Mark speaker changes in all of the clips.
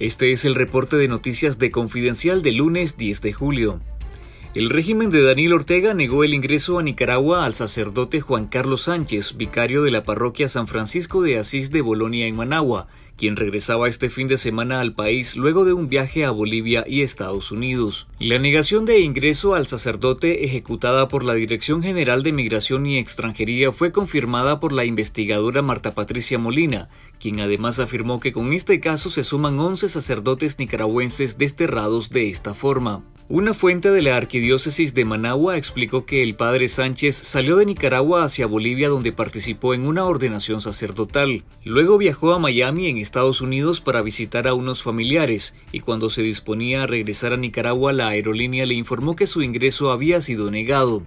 Speaker 1: Este es el reporte de noticias de Confidencial de lunes 10 de julio. El régimen de Daniel Ortega negó el ingreso a Nicaragua al sacerdote Juan Carlos Sánchez, vicario de la parroquia San Francisco de Asís de Bolonia en Managua, quien regresaba este fin de semana al país luego de un viaje a Bolivia y Estados Unidos. La negación de ingreso al sacerdote ejecutada por la Dirección General de Migración y Extranjería fue confirmada por la investigadora Marta Patricia Molina, quien además afirmó que con este caso se suman 11 sacerdotes nicaragüenses desterrados de esta forma. Una fuente de la Arquidiócesis de Managua explicó que el padre Sánchez salió de Nicaragua hacia Bolivia donde participó en una ordenación sacerdotal. Luego viajó a Miami en Estados Unidos para visitar a unos familiares y cuando se disponía a regresar a Nicaragua la aerolínea le informó que su ingreso había sido negado.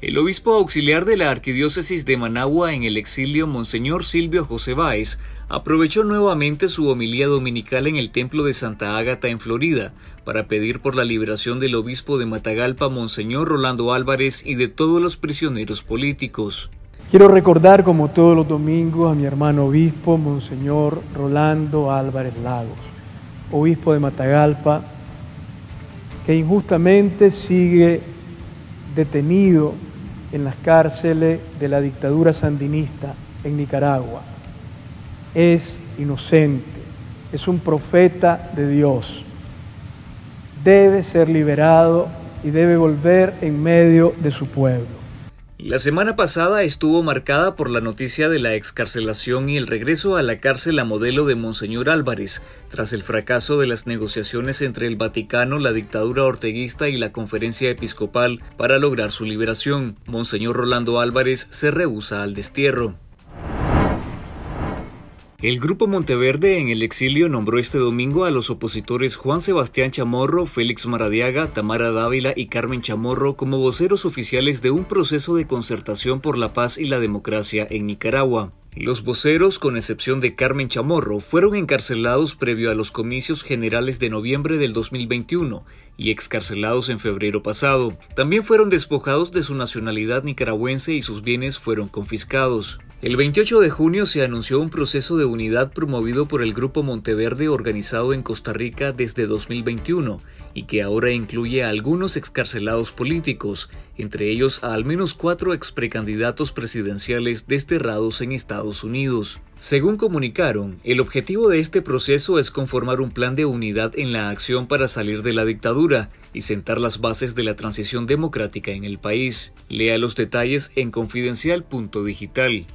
Speaker 1: El obispo auxiliar de la Arquidiócesis de Managua en el exilio, Monseñor Silvio José Báez, aprovechó nuevamente su homilía dominical en el Templo de Santa Ágata en Florida para pedir por la liberación del obispo de Matagalpa, Monseñor Rolando Álvarez, y de todos los prisioneros políticos.
Speaker 2: Quiero recordar, como todos los domingos, a mi hermano obispo, Monseñor Rolando Álvarez Lagos, obispo de Matagalpa, que injustamente sigue detenido en las cárceles de la dictadura sandinista en Nicaragua. Es inocente, es un profeta de Dios. Debe ser liberado y debe volver en medio de su pueblo.
Speaker 1: La semana pasada estuvo marcada por la noticia de la excarcelación y el regreso a la cárcel a modelo de Monseñor Álvarez, tras el fracaso de las negociaciones entre el Vaticano, la dictadura orteguista y la conferencia episcopal para lograr su liberación. Monseñor Rolando Álvarez se rehúsa al destierro. El Grupo Monteverde en el exilio nombró este domingo a los opositores Juan Sebastián Chamorro, Félix Maradiaga, Tamara Dávila y Carmen Chamorro como voceros oficiales de un proceso de concertación por la paz y la democracia en Nicaragua. Los voceros, con excepción de Carmen Chamorro, fueron encarcelados previo a los comicios generales de noviembre del 2021 y excarcelados en febrero pasado. También fueron despojados de su nacionalidad nicaragüense y sus bienes fueron confiscados. El 28 de junio se anunció un proceso de unidad promovido por el Grupo Monteverde organizado en Costa Rica desde 2021 y que ahora incluye a algunos excarcelados políticos, entre ellos a al menos cuatro exprecandidatos presidenciales desterrados en Estados Unidos. Según comunicaron, el objetivo de este proceso es conformar un plan de unidad en la acción para salir de la dictadura y sentar las bases de la transición democrática en el país. Lea los detalles en confidencial.digital.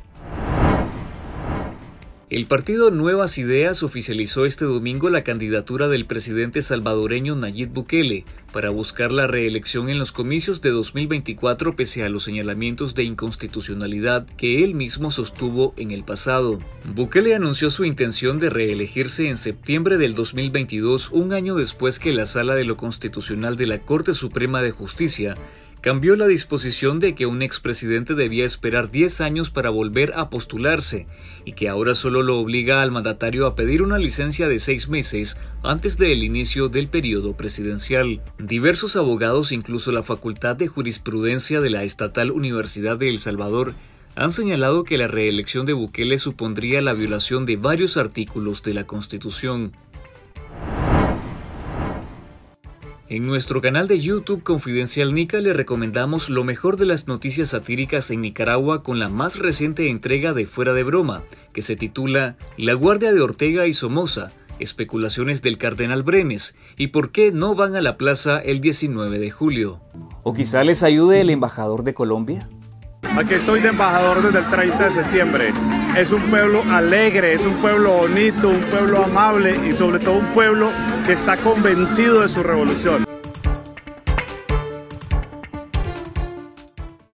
Speaker 1: El partido Nuevas Ideas oficializó este domingo la candidatura del presidente salvadoreño Nayib Bukele para buscar la reelección en los comicios de 2024 pese a los señalamientos de inconstitucionalidad que él mismo sostuvo en el pasado. Bukele anunció su intención de reelegirse en septiembre del 2022, un año después que la Sala de lo Constitucional de la Corte Suprema de Justicia cambió la disposición de que un expresidente debía esperar 10 años para volver a postularse y que ahora solo lo obliga al mandatario a pedir una licencia de seis meses antes del inicio del periodo presidencial. Diversos abogados, incluso la Facultad de Jurisprudencia de la Estatal Universidad de El Salvador, han señalado que la reelección de Bukele supondría la violación de varios artículos de la Constitución. En nuestro canal de YouTube Confidencial Nica le recomendamos lo mejor de las noticias satíricas en Nicaragua con la más reciente entrega de Fuera de Broma, que se titula La Guardia de Ortega y Somoza, especulaciones del cardenal Brenes y por qué no van a la plaza el 19 de julio.
Speaker 3: ¿O quizá les ayude el embajador de Colombia?
Speaker 4: Aquí estoy de embajador desde el 30 de septiembre. Es un pueblo alegre, es un pueblo bonito, un pueblo amable y sobre todo un pueblo que está convencido de su revolución.